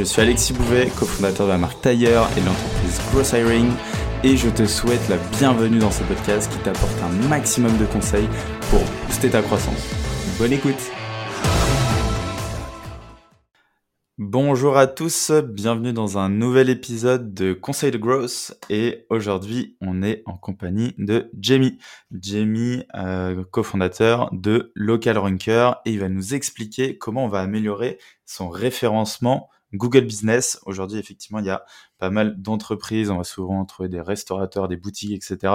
Je suis Alexis Bouvet, cofondateur de la marque Tailleur et de l'entreprise Gross Hiring et je te souhaite la bienvenue dans ce podcast qui t'apporte un maximum de conseils pour booster ta croissance. Bonne écoute Bonjour à tous, bienvenue dans un nouvel épisode de Conseil de Growth et aujourd'hui on est en compagnie de Jamie. Jamie, euh, cofondateur de Local Ranker et il va nous expliquer comment on va améliorer son référencement Google Business. Aujourd'hui, effectivement, il y a pas mal d'entreprises. On va souvent trouver des restaurateurs, des boutiques, etc.,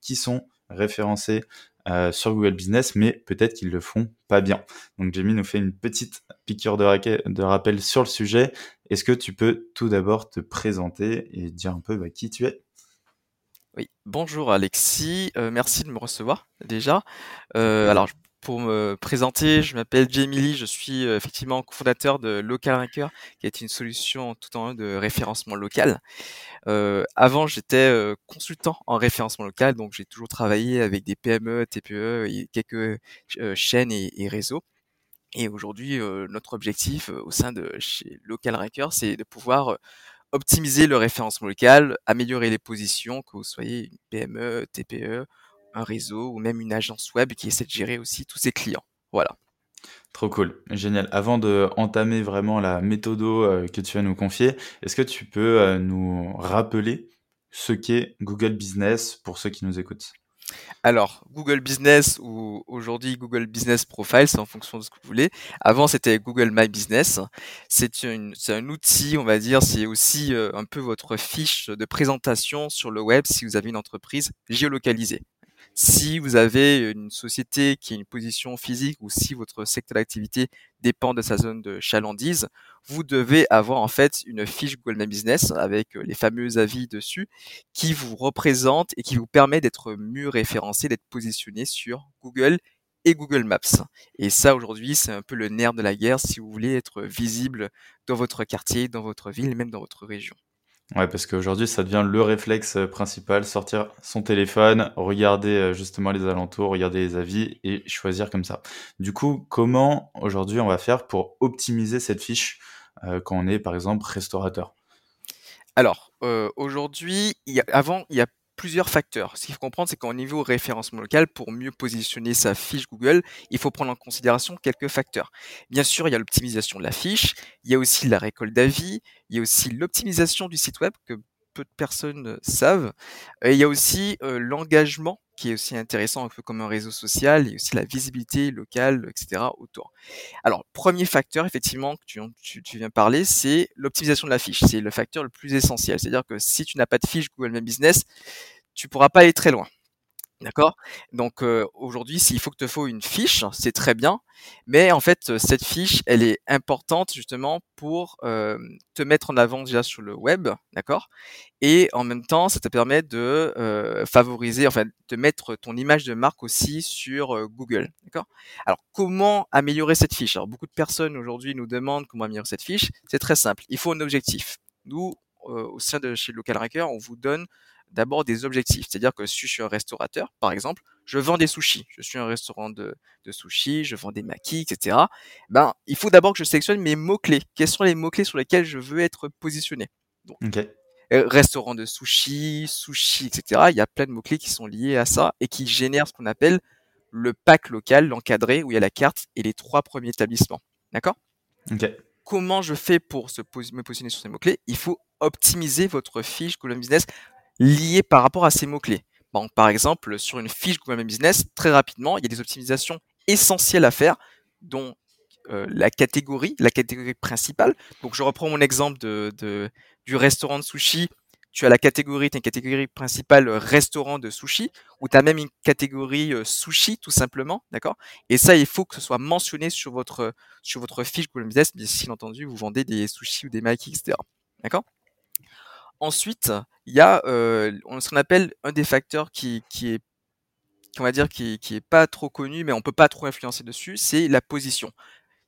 qui sont référencés euh, sur Google Business, mais peut-être qu'ils le font pas bien. Donc Jamie nous fait une petite piqûre de, de rappel sur le sujet. Est-ce que tu peux tout d'abord te présenter et dire un peu bah, qui tu es? Oui, bonjour Alexis, euh, merci de me recevoir déjà. Euh, alors pour me présenter, je m'appelle Jamie Lee, je suis euh, effectivement cofondateur de Local Ranker, qui est une solution tout en un de référencement local. Euh, avant, j'étais euh, consultant en référencement local, donc j'ai toujours travaillé avec des PME, TPE et quelques chaînes et, réseaux. Et aujourd'hui, notre objectif au sein de chez Local Ranker, c'est de pouvoir optimiser le référencement local, améliorer les positions, que vous soyez une PME, TPE, un réseau ou même une agence web qui essaie de gérer aussi tous ses clients. Voilà. Trop cool, génial. Avant de entamer vraiment la méthode euh, que tu vas nous confier, est-ce que tu peux euh, nous rappeler ce qu'est Google Business pour ceux qui nous écoutent? Alors, Google Business ou aujourd'hui Google Business Profile, c'est en fonction de ce que vous voulez. Avant, c'était Google My Business. C'est un outil, on va dire, c'est aussi euh, un peu votre fiche de présentation sur le web si vous avez une entreprise géolocalisée. Si vous avez une société qui a une position physique ou si votre secteur d'activité dépend de sa zone de chalandise, vous devez avoir en fait une fiche Google My Business avec euh, les fameux avis dessus qui vous représente et qui vous permet d'être mieux référencé, d'être positionné sur Google et Google Maps. Et ça, aujourd'hui, c'est un peu le nerf de la guerre si vous voulez être visible dans votre quartier, dans votre ville, même dans votre région. Ouais, parce qu'aujourd'hui, ça devient le réflexe euh, principal, sortir son téléphone, regarder euh, justement les alentours, regarder les avis et choisir comme ça. Du coup, comment aujourd'hui on va faire pour optimiser cette fiche euh, quand on est par exemple restaurateur? Alors, aujourd'hui, avant, il y a plusieurs facteurs. Ce qu'il faut comprendre, c'est qu'au niveau référencement local, pour mieux positionner sa fiche Google, il faut prendre en considération quelques facteurs. Bien sûr, il y a l'optimisation de la fiche, il y a aussi la récolte d'avis, il y a aussi l'optimisation du site web que peu de personnes savent, et il y a aussi euh, l'engagement qui est aussi intéressant, un peu comme un réseau social, et aussi la visibilité locale, etc. autour. Alors, premier facteur, effectivement, que tu, viens parler, c'est l'optimisation de la fiche. C'est le facteur le plus essentiel. C'est-à-dire que si tu n'as pas de fiche Google My Business, tu pourras pas aller très loin. D'accord? Donc euh, aujourd'hui, s'il faut que te faut une fiche, c'est très bien, mais en fait, cette fiche, elle est importante justement pour euh, te mettre en avant déjà sur le web, d'accord? Et en même temps, ça te permet de euh, favoriser, enfin, de mettre ton image de marque aussi sur Google, d'accord? Alors, comment améliorer cette fiche? Alors, beaucoup de personnes aujourd'hui nous demandent comment améliorer cette fiche. C'est très simple. Il faut un objectif. Nous, au sein de chez Local Ranker, on vous donne d'abord des objectifs. C'est-à-dire que si je suis un restaurateur, par exemple, je vends des sushis. Je suis un restaurant de, de sushis, je vends des maquis, etc. Ben, il faut d'abord que je sélectionne mes mots-clés. Quels sont les mots-clés sur lesquels je veux être positionné? Donc, euh, Restaurant de sushis, sushi, etc. Il y a plein de mots-clés qui sont liés à ça et qui génèrent ce qu'on appelle le pack local, l'encadré, où il y a la carte et les trois premiers établissements. D'accord? Comment je fais pour se me positionner sur ces mots-clés? Il faut optimiser votre fiche Google Business liés par rapport à ces mots-clés. Bon, par exemple, sur une fiche Google My Business, très rapidement, il y a des optimisations essentielles à faire, dont euh, la catégorie, la catégorie principale. Donc, je reprends mon exemple de, du restaurant de sushi. Tu as la catégorie, tu as une catégorie principale euh, restaurant de sushi, ou tu as même une catégorie euh, sushi, tout simplement, d'accord? Et ça, il faut que ce soit mentionné sur votre, sur votre fiche Google Business, bien si entendu, vous vendez des sushis ou des makis, etc. D'accord? Ensuite, il y a, on ce qu'on appelle un des facteurs qui qui est on va dire qui qui est pas trop connu, mais on peut pas trop influencer dessus, c'est la position.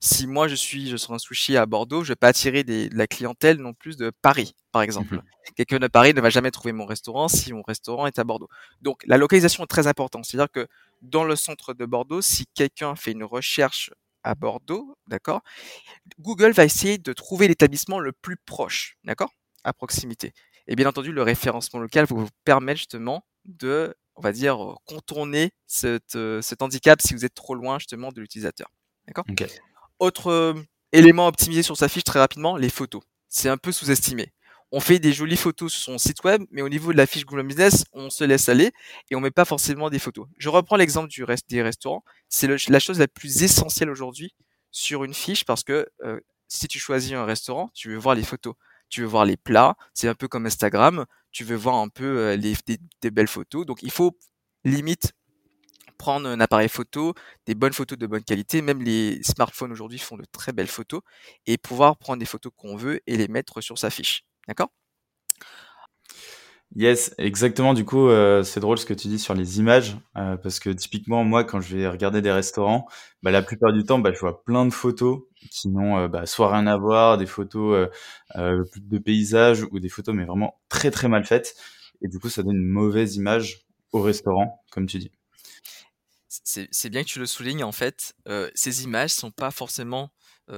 Si moi je suis je suis un sushi à Bordeaux, je vais pas attirer des de la clientèle non plus de Paris, par exemple. Mmh Quelqu'un de Paris ne va jamais trouver mon restaurant si mon restaurant est à Bordeaux. Donc la localisation est très importante. C'est-à-dire que dans le centre de Bordeaux, si quelqu'un fait une recherche à Bordeaux, d'accord? Google va essayer de trouver l'établissement le plus proche, d'accord? À proximité. Et bien entendu, le référencement local vous permettre justement de, on va dire, contourner cet, heu, cet handicap si vous êtes trop loin justement de l'utilisateur. D'accord? OK. Autre, euh, élément optimisé sur sa fiche très rapidement, les photos. C'est un peu sous-estimé. On fait des jolies photos sur son site web, mais au niveau de la fiche Google Business, on se laisse aller et on met pas forcément des photos. Je reprends l'exemple du reste des restaurants. C'est la chose la plus essentielle aujourd'hui sur une fiche parce que euh, si tu choisis un restaurant, tu veux voir les photos, tu veux voir les plats. C'est un peu comme Instagram. Tu veux voir un peu euh, des, des belles photos. Donc il faut limite prendre un appareil photo, des bonnes photos de bonne qualité. Même les smartphones aujourd'hui font de très belles photos et pouvoir prendre des photos qu'on veut et les mettre sur sa fiche. D'accord? Yes, exactement. Du coup, euh, c'est drôle ce que tu dis sur les images, euh, parce que typiquement, moi, quand je vais regarder des restaurants, bah, la plupart du temps, bah, je vois plein de photos qui n'ont euh, bah, soit rien à voir, des photos de paysages ou des photos mais vraiment très très mal faites. Et du coup, ça donne une mauvaise image au restaurant, comme tu dis. C'est bien que tu le soulignes. En fait, ces images sont pas forcément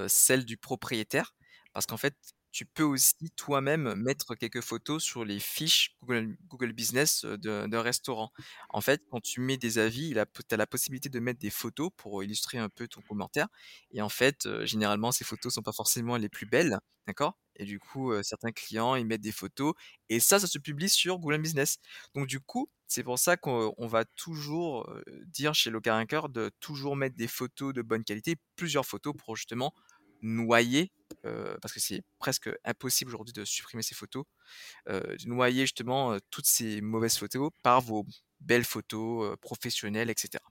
celles du propriétaire, parce qu'en fait, tu peux aussi toi-même mettre quelques photos sur les fiches Google, Google Business d'un restaurant. En fait, quand tu mets des avis, tu as la possibilité de mettre des photos pour illustrer un peu ton commentaire. Et en fait, généralement, ces photos sont pas forcément les plus belles, d'accord? Et du coup, certains clients, ils mettent des photos, et ça, ça se publie sur Google Business. Donc du coup, c'est pour ça qu'on on va toujours dire chez Local Ranker de toujours mettre des photos de bonne qualité, plusieurs photos pour justement noyer, parce que c'est presque impossible aujourd'hui de supprimer ces photos, euh, de noyer justement euh, toutes ces mauvaises photos par vos belles photos euh, professionnelles, etc.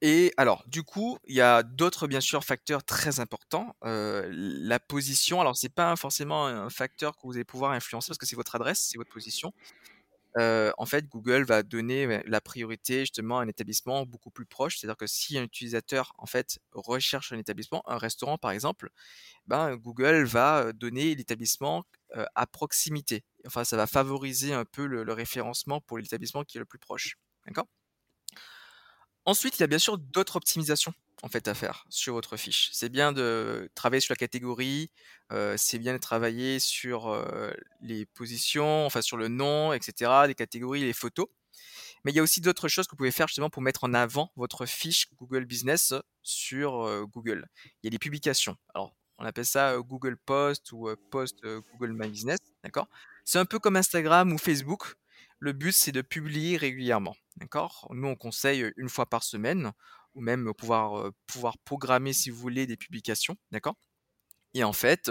Et alors, du coup, il y a d'autres, bien sûr, facteurs très importants. Euh, la position, alors c'est pas forcément un facteur que vous allez pouvoir influencer parce que c'est votre adresse, c'est votre position. En fait, Google va donner, la priorité justement à un établissement beaucoup plus proche. C'est-à-dire que si un utilisateur, en fait, recherche un établissement, un restaurant par exemple, ben, Google va, donner l'établissement, à proximité. Enfin, ça va favoriser un peu le référencement pour l'établissement qui est le plus proche. Ensuite, il y a bien sûr d'autres optimisations en fait à faire sur votre fiche. C'est bien de travailler sur la catégorie, heu, c'est bien de travailler sur, heu, les positions, enfin sur le nom et cetera, les catégories, les photos. Mais il y a aussi d'autres choses que vous pouvez faire justement pour mettre en avant votre fiche Google Business sur, heu, Google. Il y a des publications. Alors, on appelle ça, Google Post ou, Post, Google My Business, d'accord? C'est un peu comme Instagram ou Facebook. Le but, c'est de publier régulièrement, d'accord? Nous, on conseille, 1 fois par semaine ou même pouvoir, pouvoir programmer, si vous voulez, des publications, d'accord? Et en fait,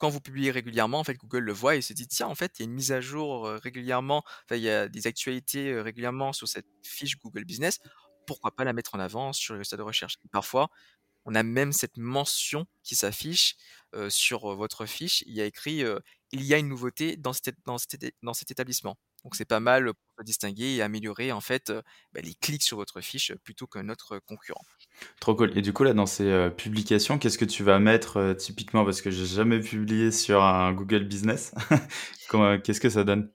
quand vous publiez régulièrement, en fait, Google le voit et se dit: «Tiens, en fait, il y a une mise à jour, régulièrement, il y a des actualités, régulièrement sur cette fiche Google Business, pourquoi pas la mettre en avant sur le résultat de recherche?» parfois, on a même cette mention qui s'affiche, sur, votre fiche. Il y a écrit, «Il y a une nouveauté dans dans dans cet établissement». Donc c'est pas mal, pour distinguer et améliorer, en fait, bah, les clics sur votre fiche, plutôt qu'un autre concurrent. Trop cool. Et du coup, là, dans ces euh, publications, qu'est-ce que tu vas mettre euh, typiquement? Parce que j'ai jamais publié sur un Google Business. Qu'est-ce que ça donne?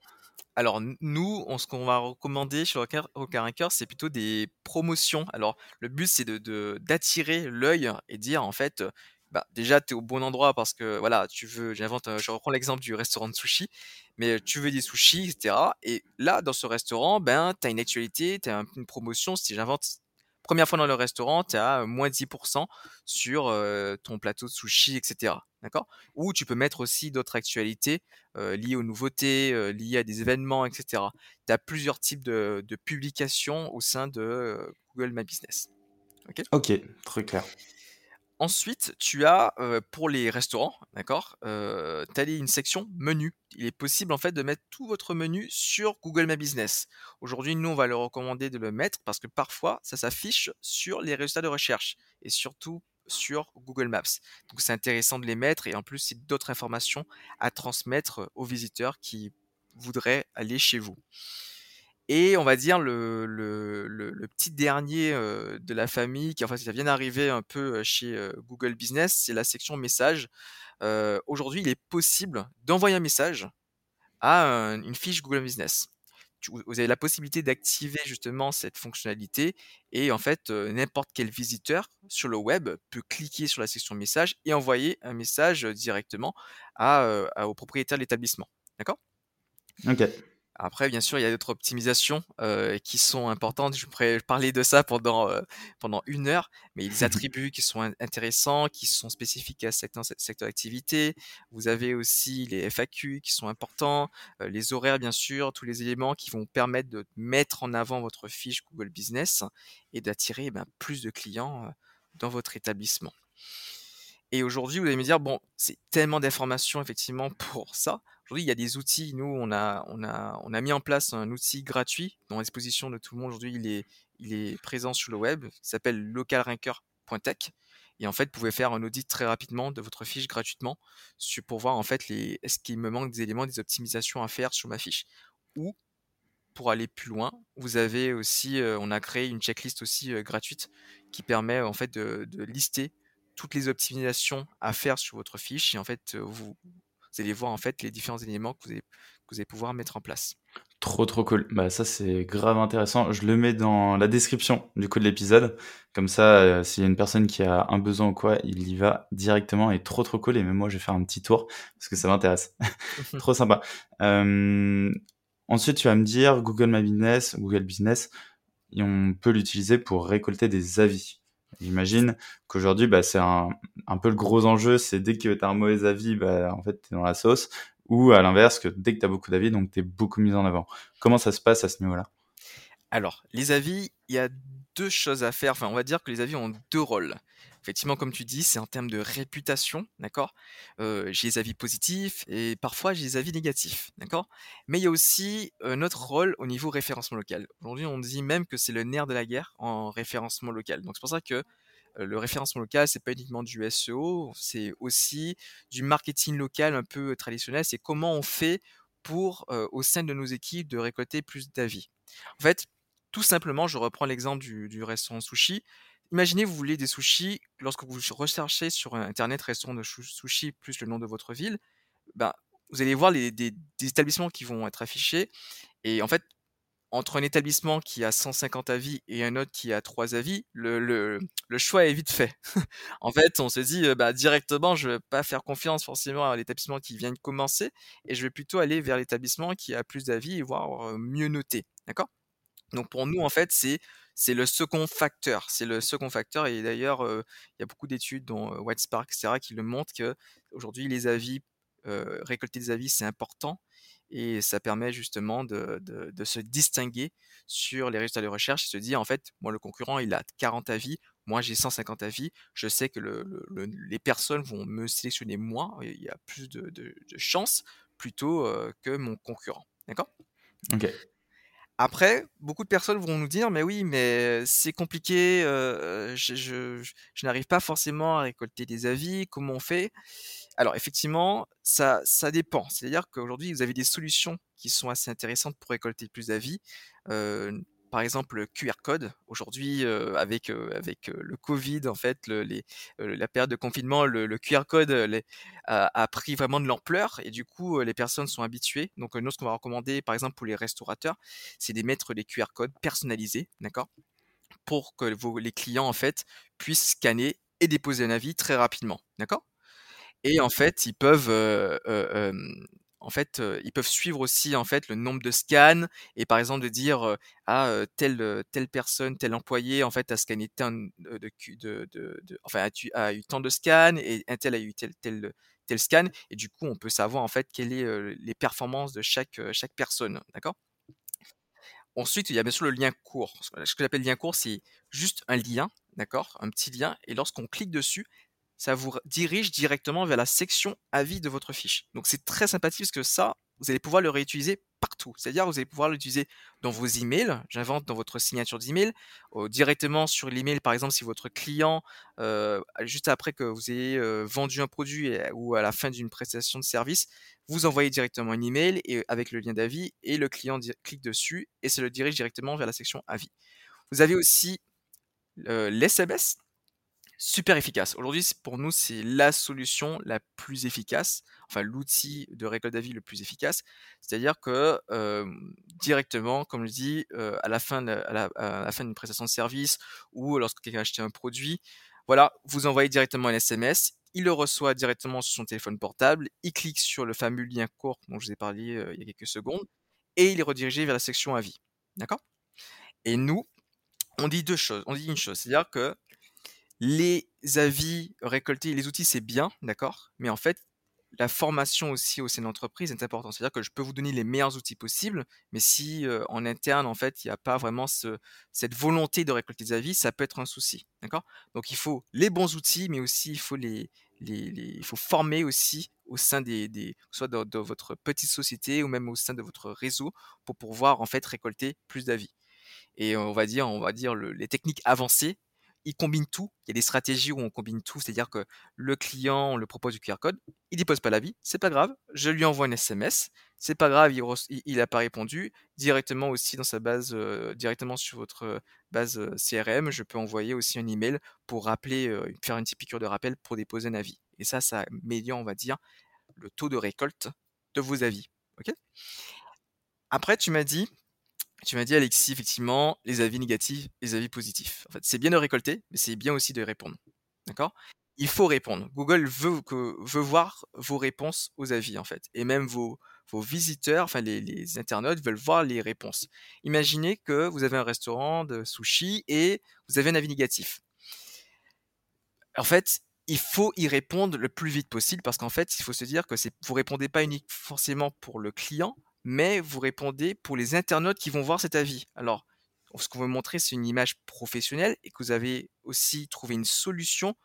Alors nous, on ce qu'on va recommander sur Hacker, c'est plutôt des promotions. Alors le but, c'est de de d'attirer l'œil et dire en fait, bah, déjà tu es au bon endroit parce que voilà, tu veux j'invente, heu, je reprends l'exemple du restaurant de sushi, mais tu veux des sushis et cetera et là, dans ce restaurant, ben, tu as une actualité, tu as un une promotion, si j'invente, première fois dans le restaurant, tu as, moins 10% sur, ton plateau de sushi et cetera, d'accord? Ou tu peux mettre aussi d'autres actualités liées aux nouveautés, liées à des événements et cetera. Tu as plusieurs types de publications au sein de, Google My Business. OK? Ok, très clair. Ensuite, tu as, pour les restaurants, d'accord, tu as une section menu. Il est possible, en fait, de mettre tout votre menu sur Google My Business. Aujourd'hui, nous, on va le recommander de le mettre parce que parfois, ça s'affiche sur les résultats de recherche et surtout sur Google Maps. Donc c'est intéressant de les mettre et en plus c'est d'autres informations à transmettre aux visiteurs qui voudraient aller chez vous. Et on va dire le, petit dernier de la famille qui en fait ça vient d'arriver un peu chez Google Business, c'est la section message. Aujourd'hui, il est possible d'envoyer un message à une fiche Google Business. Vous avez la possibilité d'activer justement cette fonctionnalité et en fait n'importe quel visiteur sur le web peut cliquer sur la section message et envoyer un message directement au propriétaire de l'établissement. D'accord? Ok. Après, bien sûr, il y a d'autres optimisations euh, qui sont importantes. Je pourrais parler de ça pendant euh, pendant une heure, mais les attributs qui sont intéressants, qui sont spécifiques à certains secteurs d'activité. Vous avez aussi les FAQ qui sont importants, euh, les horaires, bien sûr, tous les éléments qui vont permettre de mettre en avant votre fiche Google Business et d'attirer ben, plus de clients dans votre établissement. Et aujourd'hui, vous allez me dire, bon, c'est tellement d'informations effectivement pour ça. Aujourd'hui, il y a des outils. Nous, on a, on a, on a mis en place un outil gratuit dans l'exposition de tout le monde. Aujourd'hui, il est, il est présent sur le web. qui s'appelle localranker.tech. Et en fait, vous pouvez faire un audit très rapidement de votre fiche gratuitement pour voir en fait les, est-ce qu'il me manque des éléments, des optimisations à faire sur ma fiche. Ou pour aller plus loin, vous avez aussi, euh, on a créé une checklist aussi euh, gratuite qui permet en fait de lister toutes les optimisations à faire sur votre fiche et en fait vous, allez voir en fait les différents éléments que vous, allez, pouvoir mettre en place. Trop trop cool. Bah ça c'est grave intéressant. Je le mets dans la description du coup de l'épisode. Comme ça, s'il y a une personne qui a un besoin ou quoi, il y va directement et trop trop cool. Et même moi je vais faire un petit tour parce que ça m'intéresse. trop sympa. Ensuite tu vas me dire Google My Business, Google Business, et on peut l'utiliser pour récolter des avis. J'imagine qu'aujourd'hui, bah, c'est un, peu le gros enjeu, c'est dès que tu as un mauvais avis, bah, en fait, tu es dans la sauce, ou à l'inverse, que dès que tu as beaucoup d'avis, donc tu es beaucoup mis en avant. Comment ça se passe à ce niveau-là? Alors, les avis, il y a deux choses à faire. Enfin, on va dire que les avis ont deux rôles. Effectivement, comme tu dis, c'est en termes de réputation, d'accord? J'ai des avis positifs et parfois j'ai des avis négatifs, d'accord? Mais il y a aussi notre rôle au niveau référencement local. Aujourd'hui, on dit même que c'est le nerf de la guerre en référencement local. Donc c'est pour ça que le référencement local, c'est pas uniquement du SEO, c'est aussi du marketing local un peu traditionnel. C'est comment on fait pour, au sein de nos équipes, de récolter plus d'avis. En fait, tout simplement, je reprends l'exemple du restaurant sushi imaginez, vous voulez des sushis, lorsque vous recherchez sur Internet restaurant de sushi plus le nom de votre ville, ben, vous allez voir les, des, établissements qui vont être affichés. Et en fait, entre un établissement qui a 150 avis et un autre qui a 3 avis, le, le, le choix est vite fait. en fait, on se dit bah, directement, je ne vais pas faire confiance forcément à l'établissement qui vient de commencer et je vais plutôt aller vers l'établissement qui a plus d'avis et voire mieux noté. D'accord? Donc pour nous, en fait, c'est c'est le second facteur. C'est le second facteur. Et d'ailleurs, il y a beaucoup d'études, dont White Spark, etc., qui le montrent que aujourd'hui, les avis, récolter des avis, c'est important. Et ça permet justement de, se distinguer sur les résultats de recherche et se dire, en fait, moi, le concurrent, il a 40 avis, moi, j'ai 150 avis. Je sais que les personnes vont me sélectionner moi. Il y a plus de, de chances plutôt que mon concurrent. D'accord? Ok. Après, beaucoup de personnes vont nous dire: «Mais oui, mais c'est compliqué, je je n'arrive pas forcément à récolter des avis, comment on fait?» alors effectivement, ça ça dépend. C'est-à-dire qu'aujourd'hui, vous avez des solutions qui sont assez intéressantes pour récolter plus d'avis par exemple le QR code. Aujourd'hui, euh, avec euh, avec euh, le Covid, en fait, la période de confinement, le, QR code a, pris vraiment de l'ampleur et du coup, les personnes sont habituées. Donc, nous, ce qu'on va recommander, par exemple pour les restaurateurs, c'est d'émettre des QR codes personnalisés, d'accord, pour que vos, les clients en fait puissent scanner et déposer un avis très rapidement, d'accord. Et en fait, ils peuvent en fait, ils peuvent suivre aussi en fait le nombre de scans et par exemple de dire ah telle telle personne, tel employé en fait a scanné tant de, enfin a, eu tant de scans et un tel a eu tel tel scan et du coup on peut savoir en fait quelles est les performances de chaque personne, Ensuite, il y a bien sûr le lien court. Ce que j'appelle lien court, c'est juste un lien, d'accord? Un petit lien. Et lorsqu'on clique dessus, ça vous dirige directement vers la section avis de votre fiche. Donc c'est très sympathique parce que ça, vous allez pouvoir le réutiliser partout. C'est-à-dire, vous allez pouvoir l'utiliser dans vos emails. J'invente dans votre signature d'email, euh, directement sur l'email. Par exemple, si votre client, euh, juste après que vous ayez euh, vendu un produit ou à la fin d'une prestation de service, vous envoyez directement un email et, avec le lien d'avis et le client clique dessus et ça le dirige directement vers la section avis. Vous avez aussi l'SMS super efficace. Aujourd'hui, pour nous, c'est la solution la plus efficace, enfin l'outil de récolte d'avis le plus efficace. C'est-à-dire que directement, comme je dis, à la fin la, d'une prestation de service ou lorsque quelqu'un a un produit, voilà, vous envoyez directement un SMS, il le reçoit directement sur son téléphone portable, il clique sur le fameux lien court dont je vous ai parlé il y a quelques secondes, et il est redirigé vers la section avis. D'accord? Et nous, on dit deux choses. On dit une chose, c'est-à-dire que les avis récoltés, les outils, c'est bien, d'accord? Mais en fait, la formation aussi au sein de l'entreprise est importante. C'est-à-dire que je peux vous donner les meilleurs outils possibles, mais si en interne, en fait, il n'y a pas vraiment cette volonté de récolter des avis, ça peut être un souci. D'accord? Donc il faut les bons outils, mais aussi il faut les, il faut former aussi au sein des, soit de, votre petite société ou même au sein de votre réseau pour pouvoir en fait récolter plus d'avis. Et on va dire, on va dire les techniques avancées il combine tout. Il y a des stratégies où on combine tout, c'est-à-dire que le client, on le propose du QR code, il dépose pas l'avis, c'est pas grave, je lui envoie un SMS, c'est pas grave, il, n'a pas répondu, directement aussi dans sa base, euh, directement sur votre base euh, CRM, je peux envoyer aussi un email pour rappeler, euh, faire une petite piqûre de rappel pour déposer un avis. Et ça, ça améliore, on va dire, le taux de récolte de vos avis. Après, tu m'as dit, tu m'as dit, Alexis, effectivement, les avis négatifs, les avis positifs. En fait, c'est bien de récolter, mais c'est bien aussi de répondre. D'accord? Il faut répondre. Google veut, que, veut voir vos réponses aux avis, en fait. Et même vos, vos visiteurs, enfin les, internautes veulent voir les réponses. Imaginez que vous avez un restaurant de sushi et vous avez un avis négatif. En fait, il faut y répondre le plus vite possible parce qu'en fait, il faut se dire que vous répondez pas uniquement forcément pour le client, mais vous répondez pour les internautes qui vont voir cet avis. Alors, ce qu'on veut montrer, c'est une image professionnelle et que vous avez aussi trouvé une solution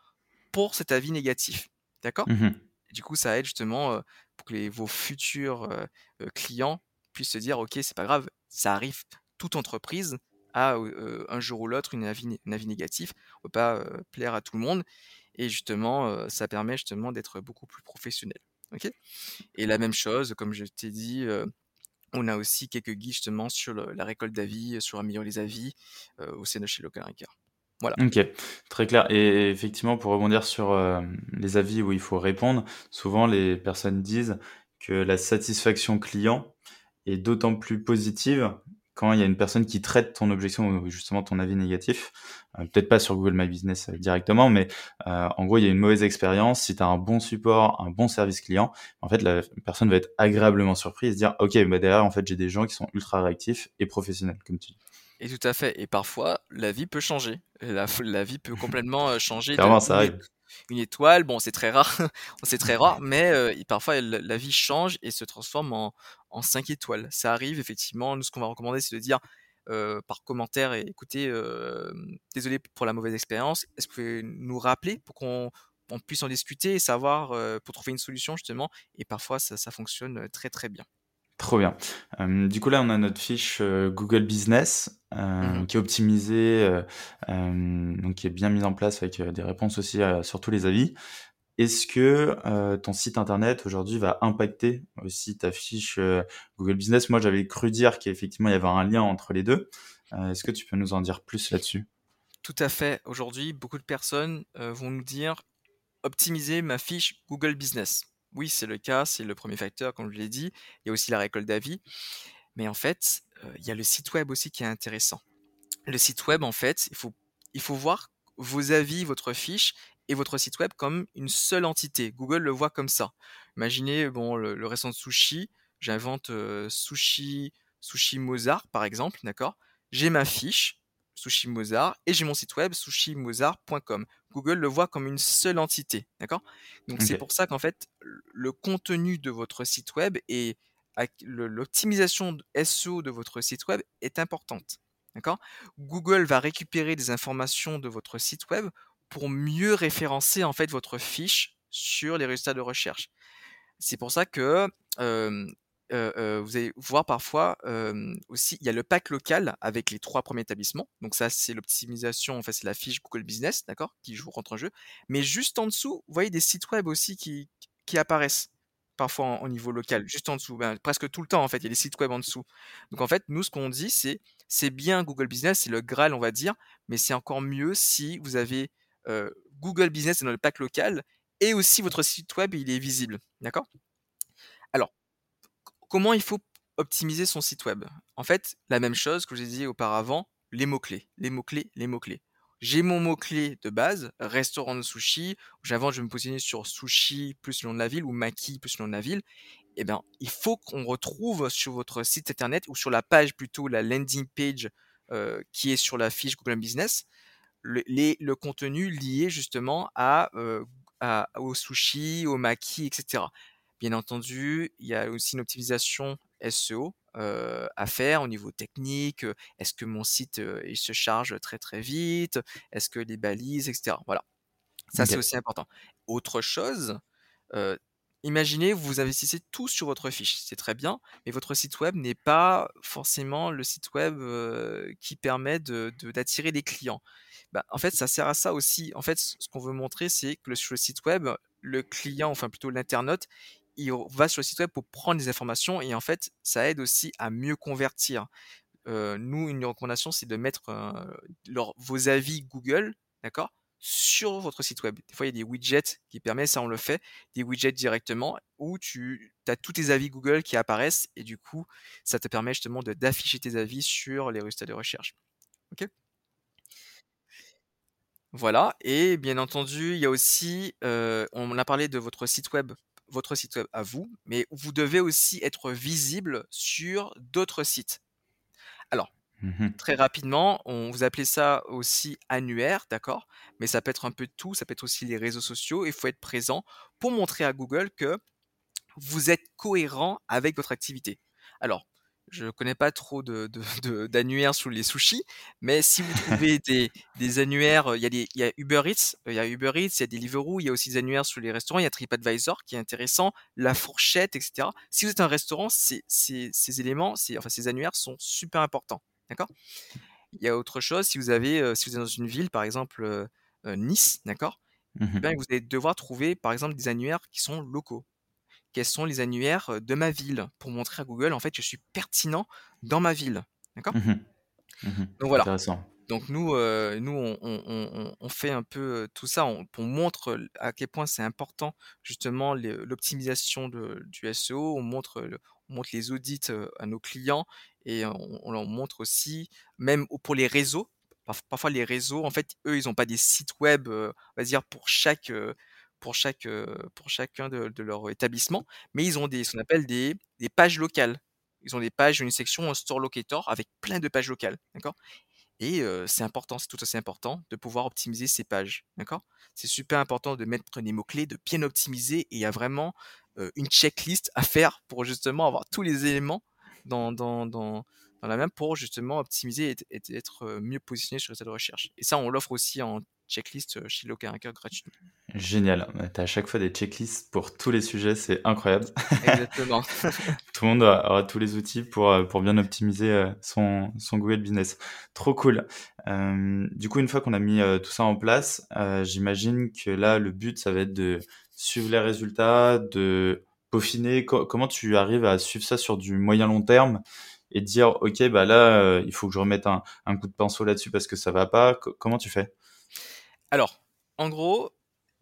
pour cet avis négatif. D'accord? Mmh Du coup, ça aide justement euh, pour que vos futurs euh, euh, clients puissent se dire, OK, c'est pas grave, ça arrive, toute entreprise a un jour ou l'autre un avis, négatif, on ne peut pas plaire à tout le monde. Et justement, ça permet justement d'être beaucoup plus professionnel. et la même chose, comme je t'ai dit, on a aussi quelques guides justement sur la récolte d'avis, sur améliorer les avis au sein de chez Local Voilà. Ok, très clair. Et effectivement, pour rebondir sur les avis où il faut répondre, souvent les personnes disent que la satisfaction client est d'autant plus positive quand il y a une personne qui traite ton objection ou justement ton avis négatif, euh, peut-être pas sur Google My Business euh, directement, mais euh, en gros, il y a une mauvaise expérience. Si tu as un bon support, un bon service client, en fait, la personne va être agréablement surprise et se dire, OK, bah derrière, en fait, j'ai des gens qui sont ultra réactifs et professionnels, comme tu dis. Et tout à fait. Et parfois, la vie peut changer. La, la vie peut complètement changer. Clairement, ça arrive une étoile. Bon, c'est très rare, c'est très rare, mais euh, parfois la, vie change et se transforme en, en 5 étoiles. Ça arrive effectivement. Nous, ce qu'on va recommander, c'est de dire euh, par commentaire et écoutez, euh, désolé pour la mauvaise expérience. Est-ce que vous pouvez nous rappeler pour qu'on puisse en discuter et savoir pour trouver une solution justement Et parfois, ça, ça fonctionne très très bien. Trop bien. Euh, du coup, là, on a notre fiche euh, Google Business mmh qui est optimisée, donc qui est bien mise en place avec des réponses aussi sur tous les avis. Est-ce que ton site internet aujourd'hui va impacter aussi ta fiche Google Business? Moi, j'avais cru dire qu'effectivement, il y avait un lien entre les deux. Est-ce que tu peux nous en dire plus là-dessus? Tout à fait. Aujourd'hui, beaucoup de personnes vont nous dire optimiser ma fiche Google Business. Oui, c'est le cas, c'est le premier facteur, comme je l'ai dit. Il y a aussi la récolte d'avis. Mais en fait, il y a le site web aussi qui est intéressant. Le site web, en fait, il faut, il faut voir vos avis, votre fiche et votre site web comme une seule entité. Google le voit comme ça. Imaginez bon, le, restaurant de sushi, j'invente sushi, sushi Mozart par exemple, d'accord? J'ai ma fiche, Sushi Mozart, et j'ai mon site web sushimozart.com. Google le voit comme une seule entité, d'accord? Donc c'est pour ça qu'en fait, le contenu de votre site web et l'optimisation SEO de votre site web est importante, Google va récupérer des informations de votre site web pour mieux référencer en fait votre fiche sur les résultats de recherche. C'est pour ça que vous allez voir parfois, aussi, il y a le pack local avec les 3 premiers établissements. Donc ça, c'est l'optimisation, en fait, c'est la fiche Google Business, d'accord? Qui joue rentre en jeu. Mais juste en dessous, vous voyez des sites web aussi qui qui apparaissent, parfois en au niveau local, juste en dessous. Ben, presque tout le temps, en fait, il y a des sites web en dessous. Donc en fait, nous, ce qu'on dit, c'est c'est bien Google Business, c'est le Graal, on va dire, mais c'est encore mieux si vous avez, heu, Google Business dans le pack local et aussi votre site web, il est visible, d'accord? Alors, comment il faut optimiser son site web? En fait, la même chose que j'ai dit auparavant, les mots-clés, les mots-clés, les mots-clés. J'ai mon mot-clé de base, restaurant de sushi, j'avance, je vais me positionner sur sushi plus le nom de la ville ou maki plus le nom de la ville. Et ben, il faut qu'on retrouve sur votre site internet ou sur la page plutôt, la landing page, heu, qui est sur la fiche Google Business, le les le contenu lié justement à, heu, à au sushi, au maki et cetera. Bien entendu, il y a aussi une optimisation SEO, à faire au niveau technique, est-ce que mon site, il se charge très, très vite? Est-ce que les balises et cetera, voilà. Ça, c'est aussi important. Autre chose, heu, imaginez, vous investissez tout sur votre fiche, c'est très bien, mais votre site web n'est pas forcément le site web, qui permet de d'attirer des clients. Bah, en fait, ça sert à ça aussi. En fait, ce ce qu'on veut montrer, c'est que le sur le site web, le client, enfin plutôt l'internaute, il va sur le site web pour prendre des informations et en fait, ça aide aussi à mieux convertir. Nous, une recommandation, c'est de mettre, vos avis Google, d'accord? Sur votre site web. Des fois, il y a des widgets qui permettent, ça on le fait, des widgets directement où tu as tous tes avis Google qui apparaissent et du coup, ça te permet justement d'afficher tes avis sur les résultats de recherche. OK? Voilà et bien entendu, il y a aussi, on a parlé de votre site web votre site web à vous, mais vous devez aussi être visible sur d'autres sites. Alors, Mmh mh. très rapidement, on vous appelez ça aussi annuaire, d'accord? Mais ça peut être un peu de tout, ça peut être aussi les réseaux sociaux. Il faut être présent pour montrer à Google que vous êtes cohérent avec votre activité. Alors, je connais pas trop de d'annuaires sur les sushis, mais si vous trouvez des des annuaires, il y a des il y a Uber Eats, il y a Uber Eats, il y a Deliveroo, il y a aussi des annuaires sur les restaurants, il y a TripAdvisor qui est intéressant, La Fourchette et cetera. Si vous êtes un restaurant, ces ces ces éléments, ces enfin ces annuaires sont super importants, d'accord? Il y a autre chose, si vous avez, heu, si vous êtes dans une ville, par exemple, Nice, d'accord? Mmh Et mh. bien, vous allez devoir trouver, par exemple, des annuaires qui sont locaux. Quels sont les annuaires, de ma ville? Pour montrer à Google, en fait, je suis pertinent dans ma ville, d'accord? Mmh mh. Mmh mh. Donc voilà. Donc nous, nous on on fait un peu, tout ça, on on montre à quel point c'est important justement l'optimisation du SEO. On montre, le on montre les audits, à nos clients et on leur montre aussi, même pour les réseaux, parf parfois les réseaux, en fait, eux, ils ont pas des sites web, on va dire pour chaque, pour chaque, pour chacun de de leurs établissements, mais ils ont des ce qu'on appelle des des pages locales. Ils ont des pages, une section, Store Locator avec plein de pages locales, d'accord? Et c'est important, c'est tout aussi important de pouvoir optimiser ces pages, d'accord? C'est super important de mettre les mots-clés, de bien optimiser et il y a vraiment, une checklist à faire pour justement avoir tous les éléments dans dans dans la main pour justement optimiser et être, mieux positionné sur les résultats de recherche. Et ça, on l'offre aussi en checklist, chez Local Hacker gratuitement. Génial, tu as à chaque fois des checklists pour tous les sujets, c'est incroyable. Exactement. Tout le monde aura tous les outils pour, pour bien optimiser, heu, son son Google Business. Trop cool. Du coup, une fois qu'on a mis, tout ça en place, j'imagine que là, le but, ça va être de suivre les résultats, de peaufiner. Co comment tu arrives à suivre ça sur du moyen long terme et dire: «OK, bah là, il faut que je remette un un coup de pinceau là-dessus parce que ça va pas»? Co comment tu fais? Alors, en gros,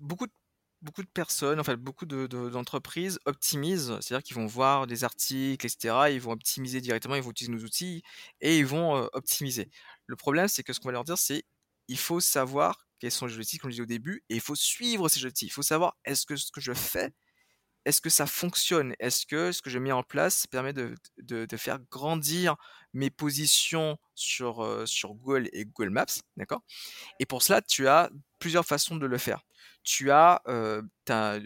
beaucoup de personnes, en fait, beaucoup de de d'entreprises optimisent, c'est-à-dire qu'ils vont voir des articles et cetera, ils vont optimiser directement, ils vont utiliser nos outils et ils vont, heu, optimiser. Le problème, c'est que ce qu'on va leur dire, c'est: «Il faut savoir quels sont les objectifs», comme je au début et il faut suivre ces objectifs. Il faut savoir: «Est-ce que ce que je fais, est-ce que ça fonctionne? Est-ce que ce que je mets en place permet de faire grandir mes positions sur, Google et Google Maps?» d'accord? Et pour cela, tu as plusieurs façons de le faire. Tu as,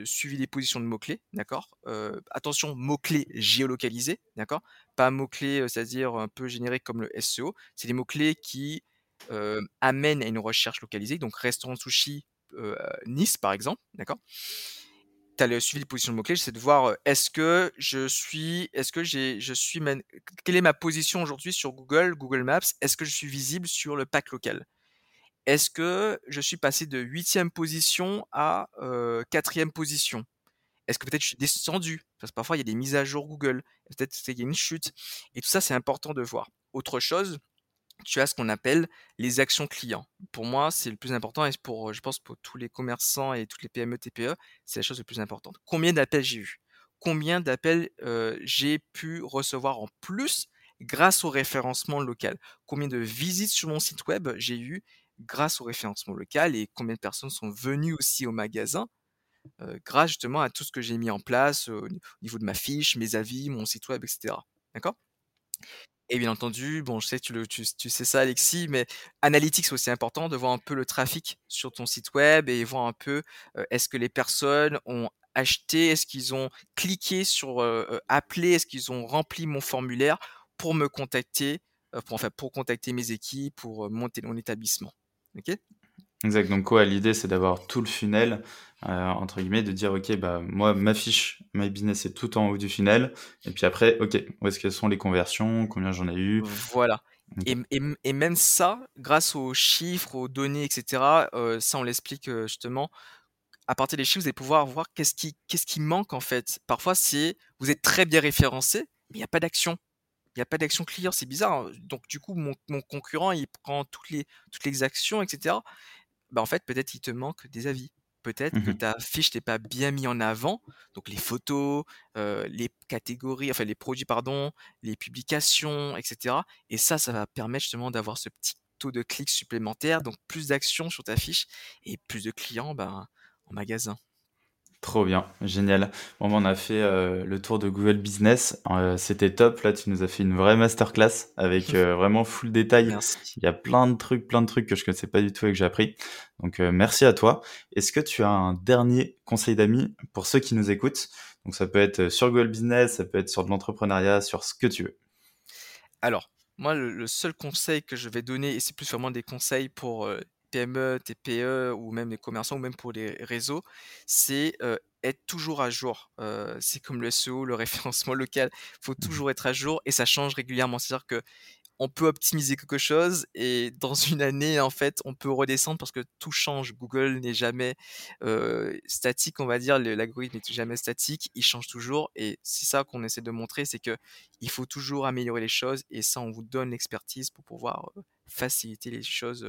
suivi des positions de mots-clés, d'accord? Attention, mots-clés géolocalisés, d'accord? Pas mots-clés, c'est-à-dire un peu génériques comme le SEO. C'est des mots-clés qui, amènent à une recherche localisée, donc restaurant sushi, Nice, par exemple, d'accord? Tu suivi de position de mots-clés, c'est de voir est-ce que je suis, est-ce que j'ai, je suis, quelle est ma position aujourd'hui sur Google, Google Maps? Est-ce que je suis visible sur le pack local? Est-ce que je suis passé de huitième position à quatrième position? Est-ce que peut-être je suis descendu? Parce que parfois il y a des mises à jour Google, peut-être qu'il y a une chute. Et tout ça, c'est important de voir. Autre chose, tu as ce qu'on appelle les actions clients. Pour moi, c'est le plus important et pour, je pense, pour tous les commerçants et toutes les PME, TPE, c'est la chose la plus importante. Combien d'appels j'ai eu? Combien d'appels j'ai pu recevoir en plus grâce au référencement local? Combien de visites sur mon site web j'ai eu grâce au référencement local et combien de personnes sont venues aussi au magasin grâce justement à tout ce que j'ai mis en place au niveau de ma fiche, mes avis, mon site web, etc. D'accord? Et bien entendu, bon, je sais tu, le, tu, sais ça, Alexis, mais Analytics, c'est aussi important de voir un peu le trafic sur ton site web et voir un peu est-ce que les personnes ont acheté, est-ce qu'ils ont cliqué sur appeler, est-ce qu'ils ont rempli mon formulaire pour me contacter, pour, enfin, pour contacter mes équipes, pour monter mon établissement. Ok? Exact. Donc, quoi, l'idée, c'est d'avoir tout le funnel, euh, entre guillemets, de dire, OK, bah, moi, ma fiche, My Business est tout en haut du funnel. Et puis après, OK, où est-ce qu'elles sont les conversions, combien j'en ai eu? Voilà. Et, et, même ça, grâce aux chiffres, aux données, etc., euh, ça, on l'explique euh, justement. À partir des chiffres, vous allez pouvoir voir qu'est-ce qui, qu'est-ce qui manque en fait. Parfois, c'est vous êtes très bien référencé, mais il n'y a pas d'action. Il n'y a pas d'action client, c'est bizarre. Hein. Donc, du coup, mon, mon, concurrent, il prend toutes les, toutes les actions, etc bah, en fait, peut-être il te manque des avis. Peut-être que mmh ta fiche n'est pas bien mis en avant, donc les photos, les catégories, enfin les produits, pardon, les publications, etc. Et ça, ça va permettre justement d'avoir ce petit taux de clics supplémentaire, donc plus d'actions sur ta fiche et plus de clients ben, en magasin. Trop bien, génial. Bon, on a fait euh, le tour de Google Business. Euh, c'était top. Là, tu nous as fait une vraie masterclass avec euh, vraiment full détail. Merci. Il y a plein de trucs, plein de trucs que je connaissais pas du tout et que j'ai appris. Donc, merci à toi. Est-ce que tu as un dernier conseil d'amis pour ceux qui nous écoutent? Donc, ça peut être sur Google Business, ça peut être sur de l'entrepreneuriat, sur ce que tu veux. Alors, moi, le, seul conseil que je vais donner, et c'est plus vraiment des conseils pour PME, TPE ou même les commerçants ou même pour les réseaux, c'est être toujours à jour. c'est comme le SEO, le référencement local. Il faut mmh toujours être à jour et ça change régulièrement. C'est-à-dire que on peut optimiser quelque chose et dans une année, en fait, on peut redescendre parce que tout change. Google n'est jamais statique, on va dire. L'algorithme n'est jamais statique. Il change toujours et c'est ça qu'on essaie de montrer, c'est que il faut toujours améliorer les choses et ça, on vous donne l'expertise pour pouvoir faciliter les choses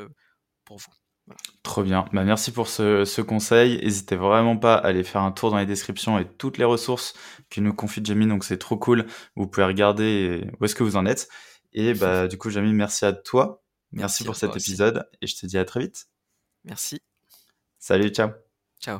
vous. Trop bien. Bah, merci pour ce, conseil. N'hésitez vraiment pas à aller faire un tour dans les descriptions et toutes les ressources que nous confie Jamie. Donc c'est trop cool. Vous pouvez regarder où est-ce que vous en êtes. Et bah, du coup, Jamie, merci à toi. Merci, pour cet épisode. Et je te dis à très vite. Merci. Salut, ciao. Ciao.